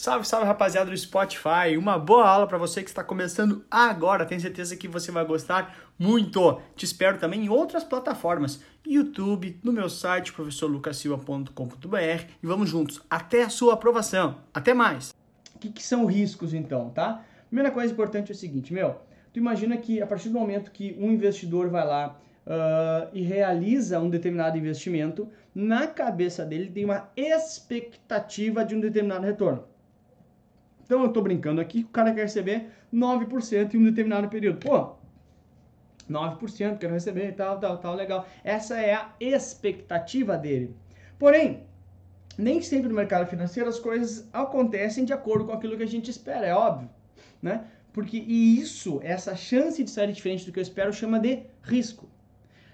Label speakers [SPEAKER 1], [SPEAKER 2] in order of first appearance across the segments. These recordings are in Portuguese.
[SPEAKER 1] Salve, salve rapaziada do Spotify. Uma boa aula para você que está começando agora. Tenho certeza que você vai gostar muito. Te espero também em outras plataformas, YouTube, no meu site professorlucasilva.com.br e vamos juntos até a sua aprovação. Até mais. O que, que são riscos então, tá? Primeira coisa importante é o seguinte, meu, tu imagina que a partir do momento que um investidor vai lá uh, e realiza um determinado investimento, na cabeça dele tem uma expectativa de um determinado retorno. Então eu estou brincando aqui, o cara quer receber 9% em um determinado período. Pô, 9% quero receber e tal, tal, tal, legal. Essa é a expectativa dele. Porém, nem sempre no mercado financeiro as coisas acontecem de acordo com aquilo que a gente espera, é óbvio, né? Porque e isso, essa chance de sair diferente do que eu espero, chama de risco.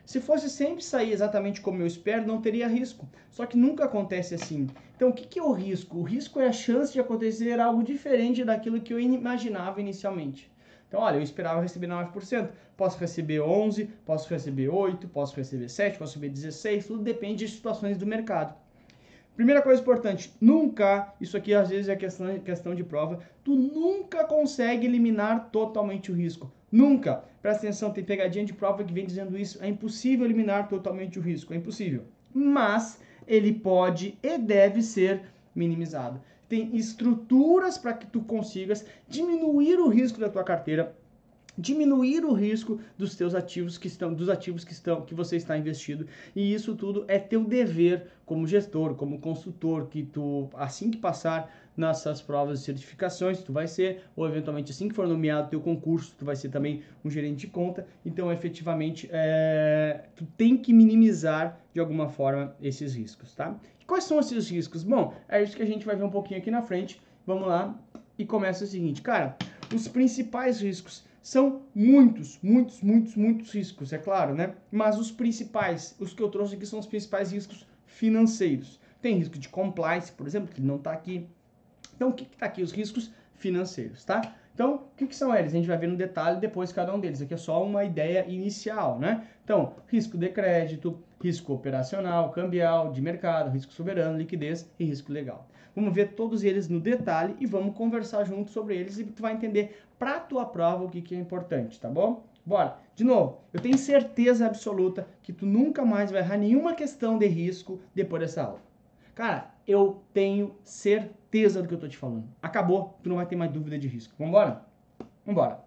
[SPEAKER 1] Se fosse sempre sair exatamente como eu espero, não teria risco. Só que nunca acontece assim. Então, o que é o risco? O risco é a chance de acontecer algo diferente daquilo que eu imaginava inicialmente. Então, olha, eu esperava receber 9%, posso receber 11%, posso receber 8%, posso receber 7%, posso receber 16%, tudo depende de situações do mercado. Primeira coisa importante, nunca, isso aqui às vezes é questão, questão de prova, tu nunca consegue eliminar totalmente o risco. Nunca. Presta atenção, tem pegadinha de prova que vem dizendo isso. É impossível eliminar totalmente o risco, é impossível. Mas ele pode e deve ser minimizado. Tem estruturas para que tu consigas diminuir o risco da tua carteira diminuir o risco dos teus ativos que estão dos ativos que estão que você está investido e isso tudo é teu dever como gestor como consultor que tu assim que passar nessas provas de certificações tu vai ser ou eventualmente assim que for nomeado teu concurso tu vai ser também um gerente de conta então efetivamente é, tu tem que minimizar de alguma forma esses riscos tá e quais são esses riscos bom é isso que a gente vai ver um pouquinho aqui na frente vamos lá e começa o seguinte cara os principais riscos são muitos, muitos, muitos, muitos riscos, é claro, né? Mas os principais, os que eu trouxe aqui são os principais riscos financeiros. Tem risco de compliance, por exemplo, que não está aqui. Então, o que está aqui? Os riscos financeiros, tá? Então, o que, que, são eles? A gente vai ver no detalhe depois cada um deles. Aqui é só uma ideia inicial, né? Então, risco de crédito, risco operacional, cambial, de mercado, risco soberano, liquidez e risco legal. Vamos ver todos eles no detalhe e vamos conversar junto sobre eles e tu vai entender para tua prova o que, que é importante, tá bom? Bora. De novo, eu tenho certeza absoluta que tu nunca mais vai errar nenhuma questão de risco depois dessa aula. Cara, eu tenho certeza do que eu tô te falando. Acabou, tu não vai ter mais dúvida de risco. Vambora? Vambora.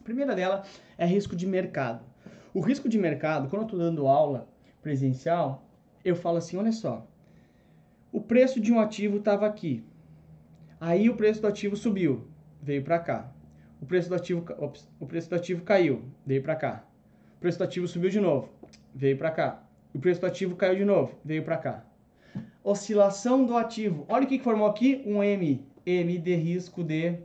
[SPEAKER 1] A primeira dela é risco de mercado. O risco de mercado, quando eu tô dando aula presencial, eu falo assim, olha só, o preço de um ativo estava aqui. Aí o preço do ativo subiu, veio para cá. O preço do ativo, o preço do ativo caiu, veio para cá. O preço do ativo subiu de novo, veio para cá. O preço do ativo caiu de novo, veio para cá. Oscilação do ativo. Olha o que formou aqui, um M, M de risco de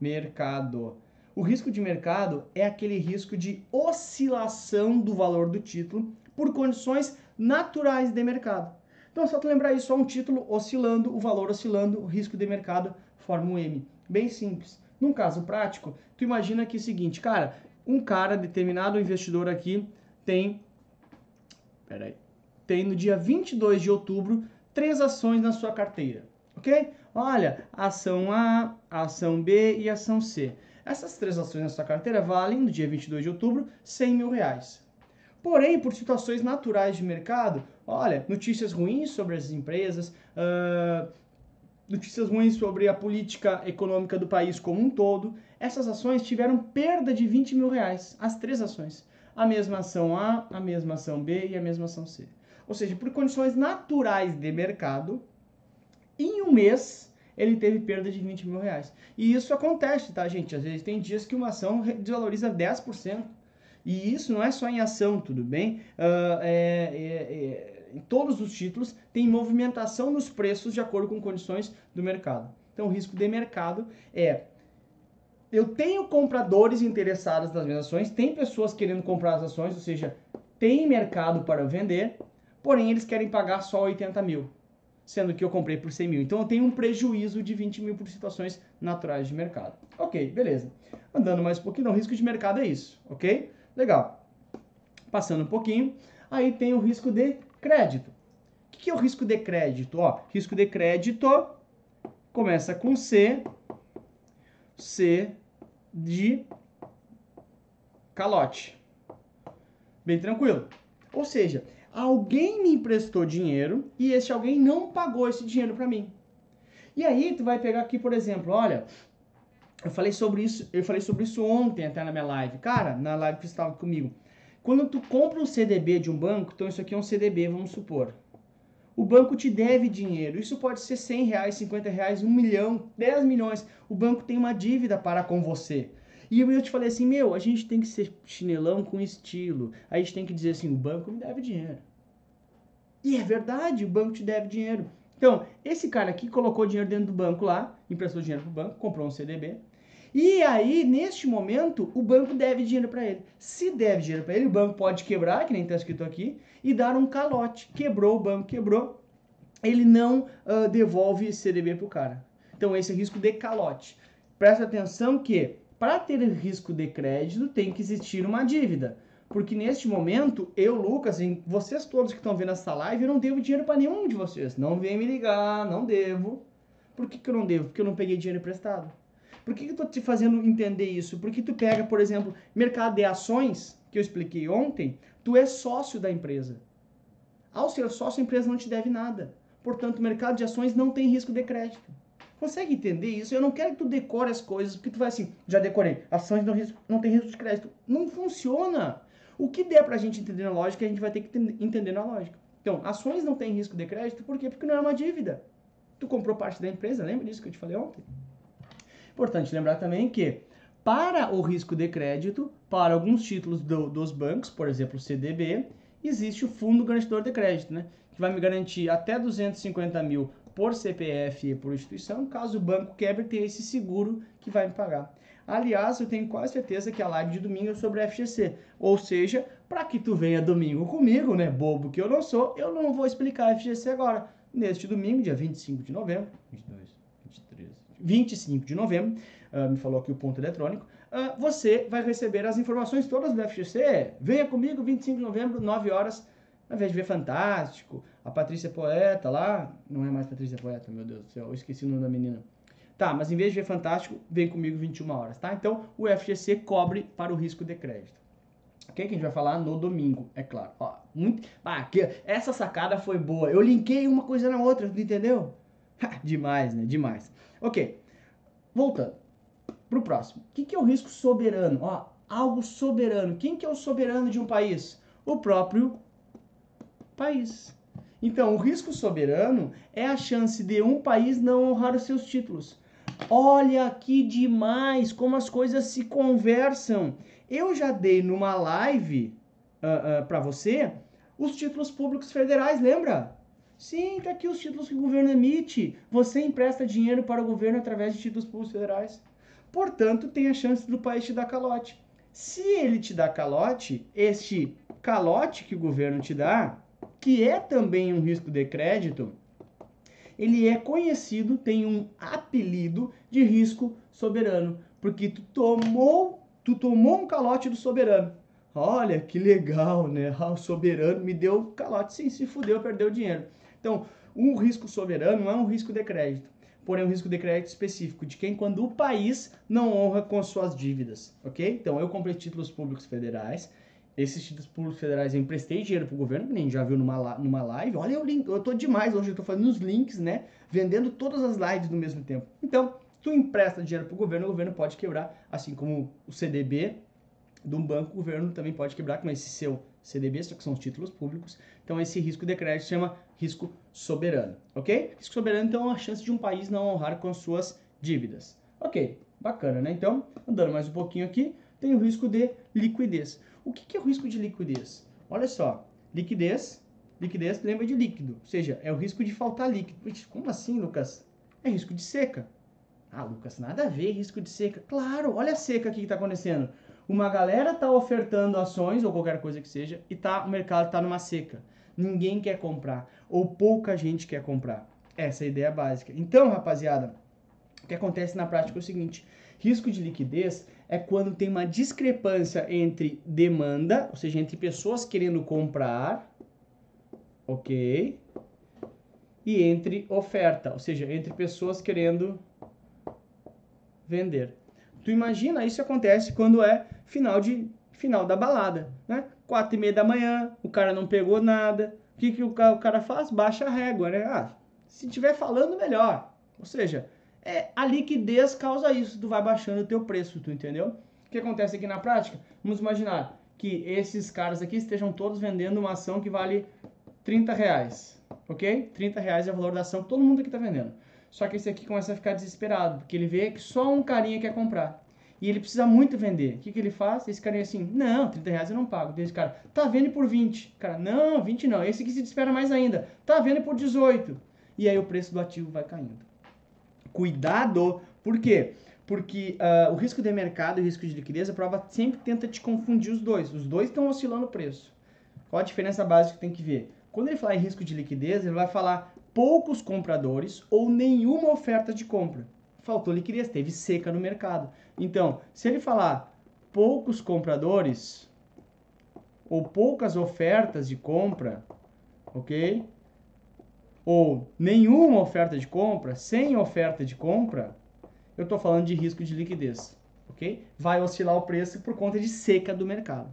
[SPEAKER 1] mercado. O risco de mercado é aquele risco de oscilação do valor do título por condições naturais de mercado. Então, só tu lembrar isso, só um título oscilando, o valor oscilando, o risco de mercado forma um M. Bem simples. Num caso prático, tu imagina que é o seguinte, cara, um cara, determinado investidor aqui, tem, peraí, tem no dia 22 de outubro, três ações na sua carteira, ok? Olha, ação A, ação B e ação C. Essas três ações na sua carteira valem, no dia 22 de outubro, 100 mil reais. Porém, por situações naturais de mercado, olha, notícias ruins sobre as empresas, uh, notícias ruins sobre a política econômica do país como um todo, essas ações tiveram perda de 20 mil reais, as três ações. A mesma ação A, a mesma ação B e a mesma ação C. Ou seja, por condições naturais de mercado, em um mês ele teve perda de 20 mil reais. E isso acontece, tá, gente? Às vezes tem dias que uma ação desvaloriza 10%. E isso não é só em ação, tudo bem? Uh, é, é, é, em todos os títulos tem movimentação nos preços de acordo com condições do mercado. Então, o risco de mercado é eu tenho compradores interessados nas minhas ações, tem pessoas querendo comprar as ações, ou seja, tem mercado para vender, porém eles querem pagar só 80 mil, sendo que eu comprei por 100 mil. Então eu tenho um prejuízo de 20 mil por situações naturais de mercado. Ok, beleza. Andando mais um pouquinho, não, risco de mercado é isso, ok? Legal. Passando um pouquinho, aí tem o risco de crédito. O que é o risco de crédito? Ó, risco de crédito começa com C, C de calote. Bem tranquilo. Ou seja, alguém me emprestou dinheiro e esse alguém não pagou esse dinheiro para mim. E aí tu vai pegar aqui, por exemplo, olha, eu falei sobre isso, eu falei sobre isso ontem até na minha live. Cara, na live que estava comigo. Quando tu compra um CDB de um banco, então isso aqui é um CDB, vamos supor. O banco te deve dinheiro. Isso pode ser 100 reais, 50 reais, 1 milhão, 10 milhões. O banco tem uma dívida para com você. E eu te falei assim, meu, a gente tem que ser chinelão com estilo. A gente tem que dizer assim, o banco me deve dinheiro. E é verdade, o banco te deve dinheiro. Então, esse cara aqui colocou dinheiro dentro do banco lá, emprestou dinheiro para o banco, comprou um CDB. E aí, neste momento, o banco deve dinheiro para ele. Se deve dinheiro para ele, o banco pode quebrar, que nem está escrito aqui, e dar um calote. Quebrou o banco, quebrou, ele não uh, devolve CDB para o cara. Então, esse é risco de calote. Presta atenção que, para ter risco de crédito, tem que existir uma dívida. Porque neste momento, eu, Lucas, e vocês todos que estão vendo essa live, eu não devo dinheiro para nenhum de vocês. Não vem me ligar, não devo. Por que, que eu não devo? Porque eu não peguei dinheiro emprestado. Por que, que eu tô te fazendo entender isso? Porque tu pega, por exemplo, mercado de ações, que eu expliquei ontem, tu é sócio da empresa. Ao ser sócio, a empresa não te deve nada. Portanto, mercado de ações não tem risco de crédito. Consegue entender isso? Eu não quero que tu decore as coisas, porque tu vai assim, já decorei, ações não, não tem risco de crédito. Não funciona. O que der pra gente entender na lógica, a gente vai ter que entender na lógica. Então, ações não tem risco de crédito, por quê? Porque não é uma dívida. Tu comprou parte da empresa, lembra disso que eu te falei ontem? Importante lembrar também que para o risco de crédito, para alguns títulos do, dos bancos, por exemplo, o CDB, existe o Fundo Garantidor de Crédito, né? Que vai me garantir até 250 mil por CPF e por instituição, caso o banco quebre, ter esse seguro que vai me pagar. Aliás, eu tenho quase certeza que a live de domingo é sobre a FGC. Ou seja, para que tu venha domingo comigo, né, bobo que eu não sou, eu não vou explicar a FGC agora. Neste domingo, dia 25 de novembro, 22, 25 de novembro, uh, me falou aqui o ponto eletrônico, uh, você vai receber as informações todas do FGC. Venha comigo 25 de novembro, 9 horas, ao invés de ver Fantástico, a Patrícia Poeta lá, não é mais Patrícia Poeta, meu Deus do céu, eu esqueci o nome da menina. Tá, mas em vez de ver Fantástico, vem comigo 21 horas, tá? Então, o FGC cobre para o risco de crédito. O que, que a gente vai falar no domingo, é claro. Ó, muito... ah, aqui, essa sacada foi boa. Eu linkei uma coisa na outra, entendeu? demais, né? Demais. Ok, voltando para o próximo. O que, que é o risco soberano? Ó, algo soberano. Quem que é o soberano de um país? O próprio país. Então, o risco soberano é a chance de um país não honrar os seus títulos. Olha que demais como as coisas se conversam. Eu já dei numa live uh, uh, para você os títulos públicos federais, lembra? Sim, tá aqui os títulos que o governo emite. Você empresta dinheiro para o governo através de títulos públicos federais. Portanto, tem a chance do país te dar calote. Se ele te dá calote, este calote que o governo te dá, que é também um risco de crédito, ele é conhecido, tem um apelido de risco soberano, porque tu tomou, tu tomou um calote do soberano. Olha que legal, né? Ah, o soberano me deu calote, sim, se fudeu, perdeu dinheiro. Então, um risco soberano não é um risco de crédito, porém um risco de crédito específico de quem quando o país não honra com suas dívidas, ok? Então, eu comprei títulos públicos federais, esses títulos públicos federais eu emprestei dinheiro pro governo, que nem já viu numa, numa live. Olha o link, eu tô demais hoje, eu tô fazendo os links, né? Vendendo todas as lives no mesmo tempo. Então, tu empresta dinheiro pro governo, o governo pode quebrar, assim como o CDB de um banco, o governo também pode quebrar com esse seu CDB, só que são os títulos públicos. Então, esse risco de crédito se chama risco soberano, ok? Risco soberano, então, é a chance de um país não honrar com suas dívidas. Ok, bacana, né? Então, andando mais um pouquinho aqui, tem o risco de liquidez. O que é o risco de liquidez? Olha só, liquidez, liquidez lembra de líquido, ou seja, é o risco de faltar líquido. Como assim, Lucas? É risco de seca. Ah, Lucas, nada a ver risco de seca. Claro, olha a seca aqui que está acontecendo uma galera tá ofertando ações ou qualquer coisa que seja e tá o mercado tá numa seca. Ninguém quer comprar ou pouca gente quer comprar. Essa é a ideia básica. Então, rapaziada, o que acontece na prática é o seguinte: risco de liquidez é quando tem uma discrepância entre demanda, ou seja, entre pessoas querendo comprar, ok, e entre oferta, ou seja, entre pessoas querendo vender. Tu imagina, isso acontece quando é final de final da balada, né? Quatro e meia da manhã, o cara não pegou nada. O que, que o cara faz? Baixa a régua, né? Ah, se tiver falando, melhor. Ou seja, é, a liquidez causa isso. Tu vai baixando o teu preço, tu entendeu? O que acontece aqui na prática? Vamos imaginar que esses caras aqui estejam todos vendendo uma ação que vale 30 reais, ok? 30 reais é o valor da ação que todo mundo aqui está vendendo. Só que esse aqui começa a ficar desesperado, porque ele vê que só um carinha quer comprar. E ele precisa muito vender. O que, que ele faz? Esse carinha assim, não, 30 reais eu não pago. Esse cara, tá vendo por 20. Cara, não, 20 não. Esse aqui se desespera mais ainda. Tá vendo por 18. E aí o preço do ativo vai caindo. Cuidado, por quê? Porque uh, o risco de mercado e o risco de liquidez, a prova sempre tenta te confundir os dois. Os dois estão oscilando o preço. Qual a diferença básica que tem que ver? Quando ele falar em risco de liquidez, ele vai falar poucos compradores ou nenhuma oferta de compra. Faltou liquidez, teve seca no mercado. Então, se ele falar poucos compradores ou poucas ofertas de compra, ok? Ou nenhuma oferta de compra, sem oferta de compra, eu estou falando de risco de liquidez, ok? Vai oscilar o preço por conta de seca do mercado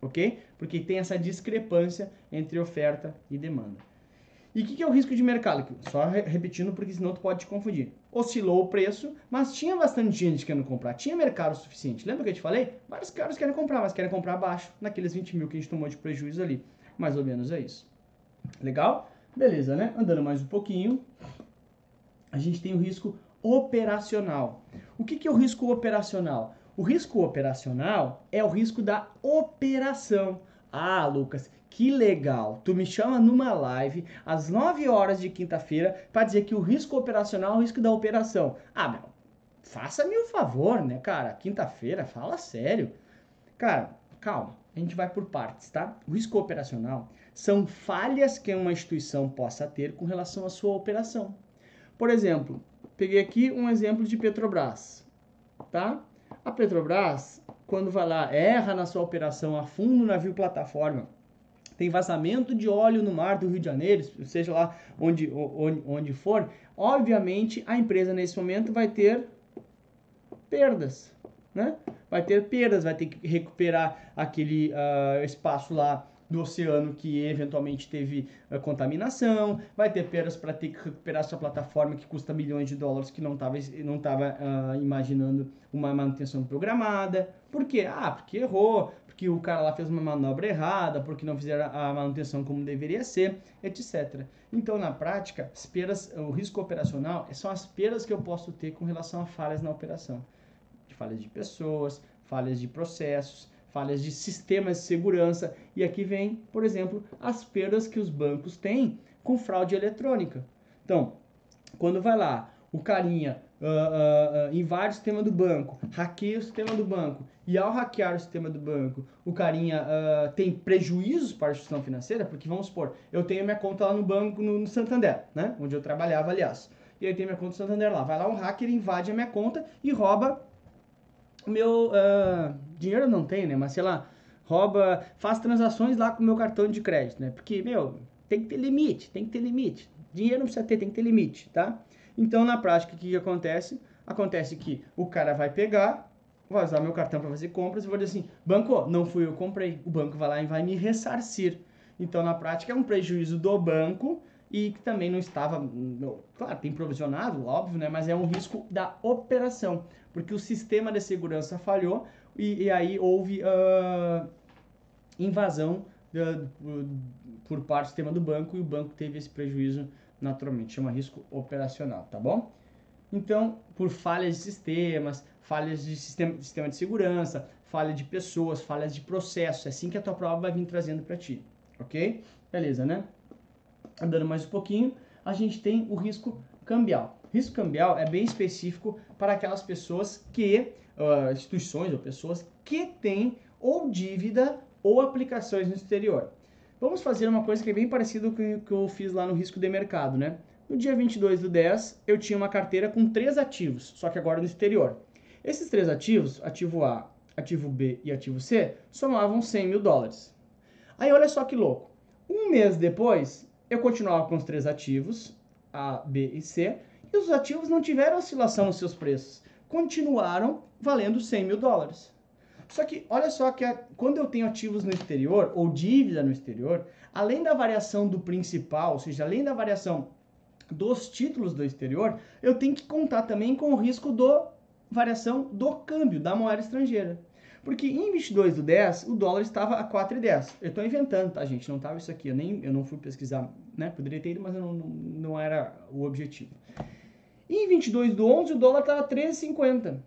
[SPEAKER 1] ok? Porque tem essa discrepância entre oferta e demanda. E o que, que, é o risco de mercado? Só repetindo, porque senão tu pode te confundir. Oscilou o preço, mas tinha bastante gente querendo comprar. Tinha mercado suficiente. Lembra que eu te falei? Vários caras querem comprar, mas querem comprar abaixo, naqueles 20 mil que a gente tomou de prejuízo ali. Mais ou menos é isso. Legal? Beleza, né? Andando mais um pouquinho, a gente tem o risco operacional. O que, que é o risco operacional? O risco operacional é o risco da operação. Ah, Lucas, que legal. Tu me chama numa live às 9 horas de quinta-feira para dizer que o risco operacional é o risco da operação. Ah, meu, faça-me o um favor, né, cara? Quinta-feira, fala sério. Cara, calma, a gente vai por partes, tá? O risco operacional são falhas que uma instituição possa ter com relação à sua operação. Por exemplo, peguei aqui um exemplo de Petrobras, tá? A Petrobras, quando vai lá, erra na sua operação, afunda o navio plataforma, tem vazamento de óleo no mar do Rio de Janeiro, seja lá onde, onde, onde for, obviamente a empresa nesse momento vai ter perdas, né? Vai ter perdas, vai ter que recuperar aquele uh, espaço lá do oceano que eventualmente teve uh, contaminação, vai ter perdas para ter que recuperar sua plataforma que custa milhões de dólares que não estava não tava, uh, imaginando uma manutenção programada. Por quê? Ah, porque errou, porque o cara lá fez uma manobra errada, porque não fizeram a manutenção como deveria ser, etc. Então, na prática, as perdas, o risco operacional são as perdas que eu posso ter com relação a falhas na operação. De falhas de pessoas, falhas de processos, falhas de sistemas de segurança. E aqui vem, por exemplo, as perdas que os bancos têm com fraude eletrônica. Então, quando vai lá, o carinha uh, uh, uh, invade o sistema do banco, hackeia o sistema do banco, e ao hackear o sistema do banco, o carinha tem prejuízos para a instituição financeira, porque vamos supor, eu tenho minha conta lá no banco, no, no Santander, né? Onde eu trabalhava, aliás. E aí tem minha conta no Santander lá. Vai lá um hacker, invade a minha conta e rouba meu uh, dinheiro não tem, né? Mas sei lá, rouba, faz transações lá com o meu cartão de crédito, né? Porque, meu, tem que ter limite, tem que ter limite. Dinheiro não precisa ter, tem que ter limite, tá? Então, na prática, o que, que acontece? Acontece que o cara vai pegar, vai usar meu cartão para fazer compras e vou dizer assim, banco, não fui eu comprei. O banco vai lá e vai me ressarcir. Então, na prática, é um prejuízo do banco e que também não estava, claro, tem provisionado, óbvio, né? Mas é um risco da operação porque o sistema de segurança falhou e, e aí houve uh, invasão por parte do sistema do banco e o banco teve esse prejuízo naturalmente, chama risco operacional, tá bom? Então, por falhas de sistemas, falhas de sistema, sistema de segurança, falha de pessoas, falhas de processo, é assim que a tua prova vai vir trazendo para ti, ok? Beleza, né? Andando mais um pouquinho, a gente tem o risco cambial. Risco cambial é bem específico para aquelas pessoas que, uh, instituições ou pessoas que têm ou dívida ou aplicações no exterior. Vamos fazer uma coisa que é bem parecida com o que eu fiz lá no risco de mercado, né? No dia 22 do 10, eu tinha uma carteira com três ativos, só que agora no exterior. Esses três ativos, ativo A, ativo B e ativo C, somavam 100 mil dólares. Aí olha só que louco. Um mês depois, eu continuava com os três ativos, A, B e C, e os ativos não tiveram oscilação nos seus preços. Continuaram valendo 100 mil dólares. Só que, olha só que a, quando eu tenho ativos no exterior, ou dívida no exterior, além da variação do principal, ou seja, além da variação dos títulos do exterior, eu tenho que contar também com o risco do variação do câmbio da moeda estrangeira. Porque em 22 do 10, o dólar estava a 4,10. Eu estou inventando, tá, gente? Não estava isso aqui. Eu, nem, eu não fui pesquisar, né? Poderia ter ido, mas não, não, não era o objetivo. E em 22 do 11, o dólar estava 13,50.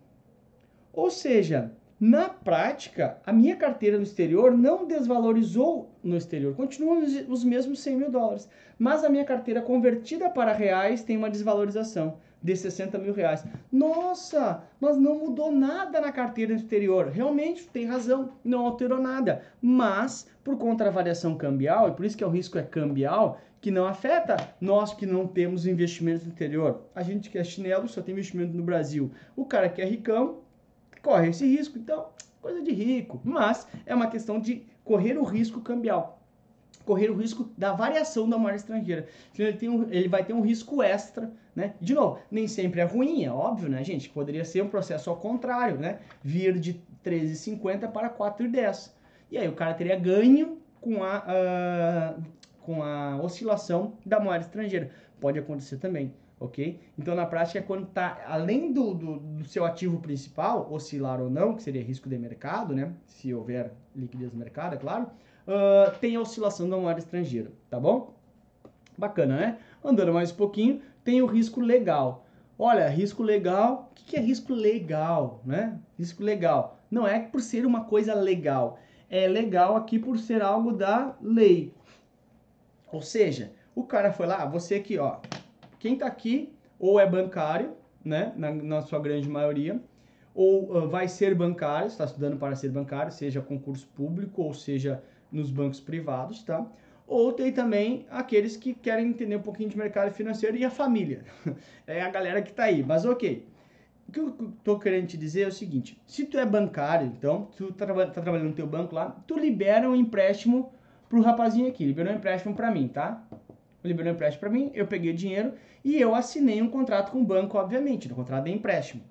[SPEAKER 1] Ou seja, na prática, a minha carteira no exterior não desvalorizou no exterior, continuam os mesmos 100 mil dólares, mas a minha carteira convertida para reais tem uma desvalorização de 60 mil reais. Nossa, mas não mudou nada na carteira exterior. Realmente, tem razão, não alterou nada. Mas, por conta da variação cambial, e por isso que o risco é cambial, que não afeta nós que não temos investimentos no exterior. A gente que é chinelo só tem investimento no Brasil. O cara que é ricão corre esse risco. Então, coisa de rico. Mas é uma questão de correr o risco cambial. Correr o risco da variação da moeda estrangeira. Então, ele, tem um, ele vai ter um risco extra, né? De novo, nem sempre é ruim, é óbvio, né, gente? Poderia ser um processo ao contrário, né? Vir de 13,50 para 4,10. E aí o cara teria ganho com a, uh, com a oscilação da moeda estrangeira. Pode acontecer também ok? Então, na prática, é quando está além do, do, do, seu ativo principal, oscilar ou não, que seria risco de mercado, né? Se houver liquidez no mercado, é claro, uh, tem a oscilação da moeda estrangeira, tá bom? Bacana, né? Andando mais um pouquinho, tem o risco legal. Olha, risco legal, o que, que é risco legal, né? Risco legal. Não é por ser uma coisa legal, é legal aqui por ser algo da lei. Ou seja, o cara foi lá, você aqui, ó, quem está aqui ou é bancário, né, na, na sua grande maioria, ou uh, vai ser bancário, está estudando para ser bancário, seja concurso público ou seja nos bancos privados, tá? Ou tem também aqueles que querem entender um pouquinho de mercado financeiro e a família. é a galera que está aí, mas ok. O que eu estou querendo te dizer é o seguinte, se tu é bancário, então, tu está tá trabalhando no teu banco lá, tu libera um empréstimo pro rapazinho aqui, liberou um empréstimo para mim, tá? liberou um empréstimo para mim, eu peguei o dinheiro e eu assinei um contrato com o banco, obviamente, no contrato de empréstimo.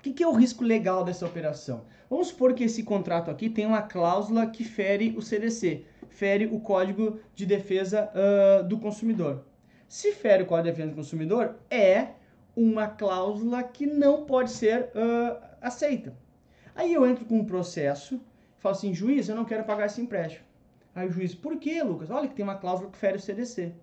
[SPEAKER 1] O que, que, é o risco legal dessa operação? Vamos supor que esse contrato aqui tem uma cláusula que fere o CDC, fere o Código de Defesa uh, do Consumidor. Se fere o Código de Defesa do Consumidor, é uma cláusula que não pode ser uh, aceita. Aí eu entro com um processo, falo assim, juiz, eu não quero pagar esse empréstimo. Aí o juiz, por que, Lucas? Olha que tem uma cláusula que fere o CDC.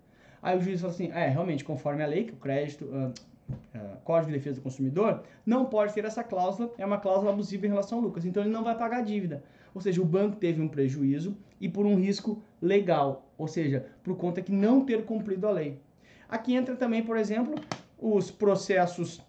[SPEAKER 1] Aí o juiz fala assim, é, realmente, conforme a lei, que o crédito, uh, uh, Código de Defesa do Consumidor, não pode ter essa cláusula, é uma cláusula abusiva em relação ao Lucas, então ele não vai pagar a dívida. Ou seja, o banco teve um prejuízo e por um risco legal, ou seja, por conta que não ter cumprido a lei. Aqui entra também, por exemplo, os processos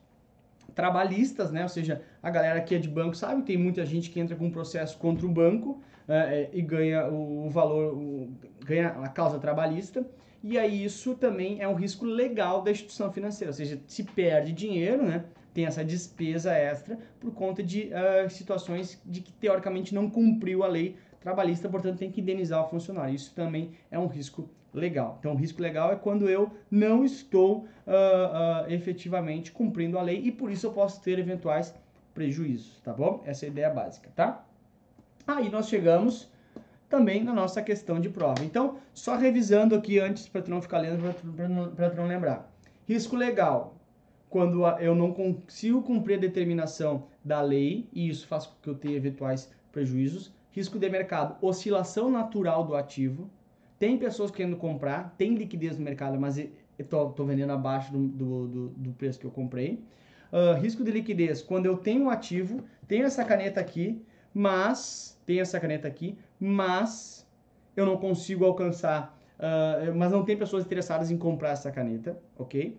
[SPEAKER 1] trabalhistas, né? Ou seja, a galera que é de banco sabe, tem muita gente que entra com um processo contra o banco é, e ganha o valor, o, ganha a causa trabalhista. E aí isso também é um risco legal da instituição financeira, ou seja, se perde dinheiro, né? Tem essa despesa extra por conta de uh, situações de que teoricamente não cumpriu a lei trabalhista, portanto tem que indenizar o funcionário. Isso também é um risco legal. Então, o risco legal é quando eu não estou uh, uh, efetivamente cumprindo a lei e por isso eu posso ter eventuais prejuízos, tá bom? Essa é a ideia básica, tá? Aí nós chegamos também na nossa questão de prova. Então, só revisando aqui antes para tu não ficar lendo, para tu não lembrar. Risco legal, quando eu não consigo cumprir a determinação da lei, e isso faz com que eu tenha eventuais prejuízos. Risco de mercado, oscilação natural do ativo, tem pessoas querendo comprar, tem liquidez no mercado, mas estou vendendo abaixo do, do, do, do, preço que eu comprei. Uh, risco de liquidez, quando eu tenho um ativo, tenho essa caneta aqui, mas tenho essa caneta aqui, mas eu não consigo alcançar, uh, mas não tem pessoas interessadas em comprar essa caneta, ok?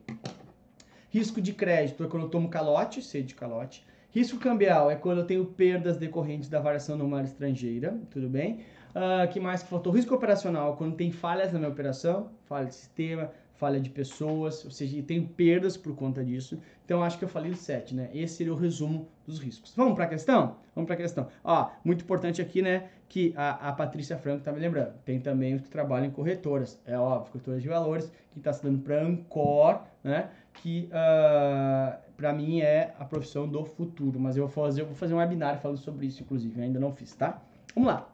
[SPEAKER 1] Risco de crédito é quando eu tomo calote, sei de calote. Risco cambial é quando eu tenho perdas decorrentes da variação no mar estrangeira, tudo bem? Uh, que mais que faltou? Risco operacional, quando tem falhas na minha operação, falha de sistema, falha de pessoas, ou seja, tem perdas por conta disso. Então acho que eu falei 7, né? Esse seria o resumo dos riscos. Vamos para a questão? Vamos para a questão. Ó, muito importante aqui, né, que a, a Patrícia Franco tá me lembrando. Tem também os que trabalham em corretoras. É óbvio, corretoras de valores, que está se dando para Ancor, né? Que uh, ah, para mim é a profissão do futuro. Mas eu vou fazer, eu vou fazer um webinar falando sobre isso, inclusive. Eu ainda não fiz, tá? Vamos lá.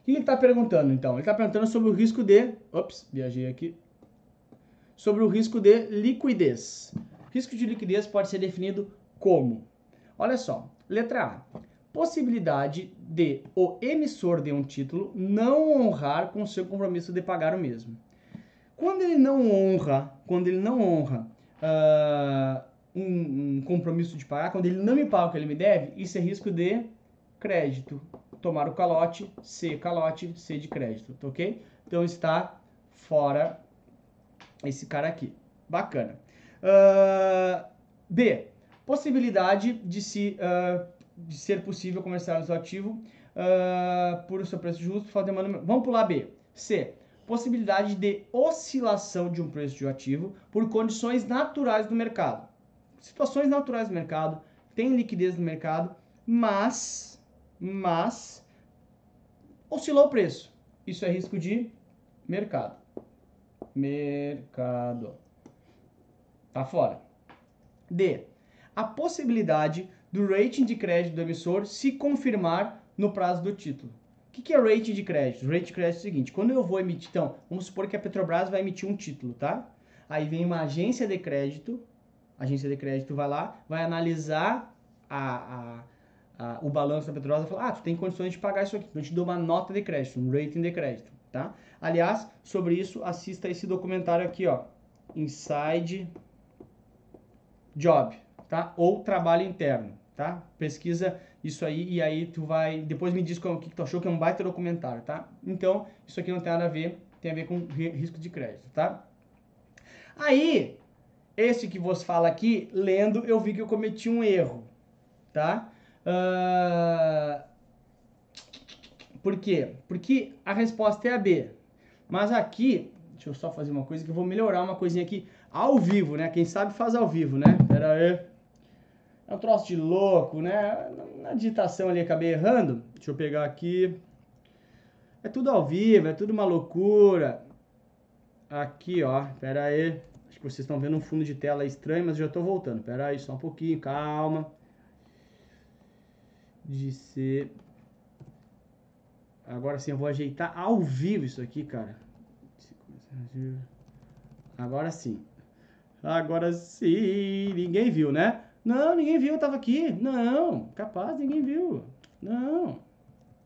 [SPEAKER 1] O que ele está perguntando, então? Ele está perguntando sobre o risco de... Ops, viajei aqui sobre o risco de liquidez. Risco de liquidez pode ser definido como? Olha só, letra A. Possibilidade de o emissor de um título não honrar com seu compromisso de pagar o mesmo. Quando ele não honra, quando ele não honra uh, um, um, compromisso de pagar, quando ele não me paga o que ele me deve, isso é risco de crédito. Tomar o calote, C calote, C de crédito, tá ok? Então está fora esse cara aqui. Bacana. Uh, B. Possibilidade de, se, uh, de ser possível comercializar o ativo uh, por seu preço justo. Falta demanda... Vamos pular B. C. Possibilidade de oscilação de um preço de um ativo por condições naturais do mercado. Situações naturais do mercado, tem liquidez no mercado, mas, mas oscilou o preço. Isso é risco de mercado mercado. Tá fora. D. A possibilidade do rating de crédito do emissor se confirmar no prazo do título. O que, que é rating de crédito? Rating de crédito é o seguinte: quando eu vou emitir, então, vamos supor que a Petrobras vai emitir um título, tá? Aí vem uma agência de crédito, a agência de crédito vai lá, vai analisar a, a, a, o balanço da Petrobras e falar: ah, tu tem condições de pagar isso aqui, então eu te dou uma nota de crédito, um rating de crédito tá? Aliás, sobre isso, assista esse documentário aqui, ó, Inside Job, tá? Ou Trabalho Interno, tá? Pesquisa isso aí e aí tu vai, depois me diz o que tu achou que é um baita documentário, tá? Então, isso aqui não tem nada a ver, tem a ver com risco de crédito, tá? Aí, esse que vos fala aqui, lendo, eu vi que eu cometi um erro, tá? Uh, por quê? Porque a resposta é a B. Mas aqui, deixa eu só fazer uma coisa que eu vou melhorar uma coisinha aqui ao vivo, né? Quem sabe faz ao vivo, né? Pera aí. É um troço de louco, né? Na digitação ali acabei errando. Deixa eu pegar aqui. É tudo ao vivo, é tudo uma loucura. Aqui, ó. Pera aí. Acho que vocês estão vendo um fundo de tela estranho, mas já tô voltando. Pera aí, só um pouquinho, calma. De ser Agora sim, eu vou ajeitar ao vivo isso aqui, cara. Agora sim. Agora sim. Ninguém viu, né? Não, ninguém viu, eu tava aqui. Não, capaz, ninguém viu. Não.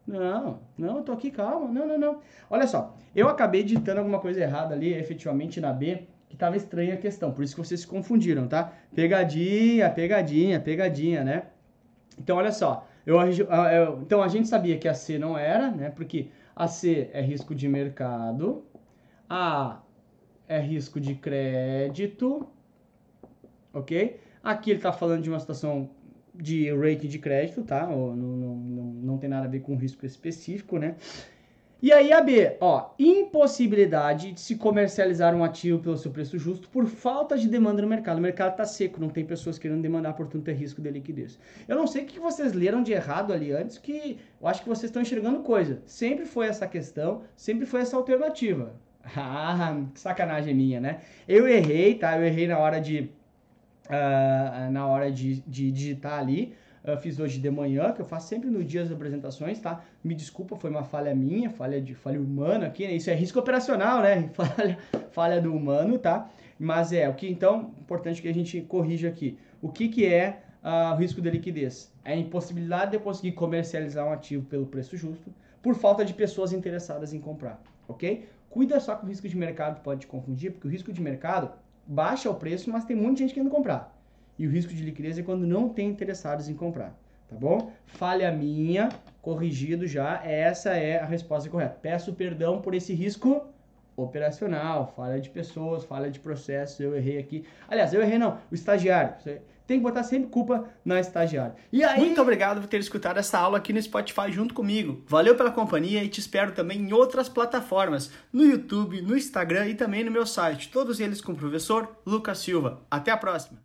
[SPEAKER 1] Não, não, eu tô aqui, calma. Não, não, não. Olha só, eu acabei digitando alguma coisa errada ali, efetivamente na B, que tava estranha a questão. Por isso que vocês se confundiram, tá? Pegadinha, pegadinha, pegadinha, né? Então, olha só. Eu, eu, então a gente sabia que a C não era, né? Porque a C é risco de mercado, A é risco de crédito, ok? Aqui ele está falando de uma situação de rating de crédito, tá? Não, não, não, não tem nada a ver com risco específico, né? E aí a B, ó, impossibilidade de se comercializar um ativo pelo seu preço justo por falta de demanda no mercado. O mercado está seco, não tem pessoas querendo demandar, portanto é risco de liquidez. Eu não sei o que vocês leram de errado ali antes, que eu acho que vocês estão enxergando coisa. Sempre foi essa questão, sempre foi essa alternativa. Ah, que sacanagem minha, né? Eu errei, tá? Eu errei na hora de, uh, na hora de, de digitar ali, eu fiz hoje de manhã, que eu faço sempre no dia das apresentações, tá? Me desculpa, foi uma falha minha, falha de falha humana aqui, né? Isso é risco operacional, né? Falha, falha do humano, tá? Mas é, o que então, importante que a gente corrija aqui. O que, que é uh, o risco de liquidez? É a impossibilidade de conseguir comercializar um ativo pelo preço justo por falta de pessoas interessadas em comprar, ok? Cuida só com o risco de mercado, pode te confundir, porque o risco de mercado baixa o preço, mas tem muita gente querendo comprar. E o risco de liquidez é quando não tem interessados em comprar, tá bom? Falha minha, corrigido já, essa é a resposta correta. Peço perdão por esse risco operacional, falha de pessoas, falha de processos, eu errei aqui. Aliás, eu errei não, o estagiário. Tem que botar sempre culpa na estagiária. E aí... Muito obrigado por ter escutado essa aula aqui no Spotify junto comigo. Valeu pela companhia e te espero também em outras plataformas, no YouTube, no Instagram e também no meu site, todos eles com o professor Lucas Silva. Até a próxima!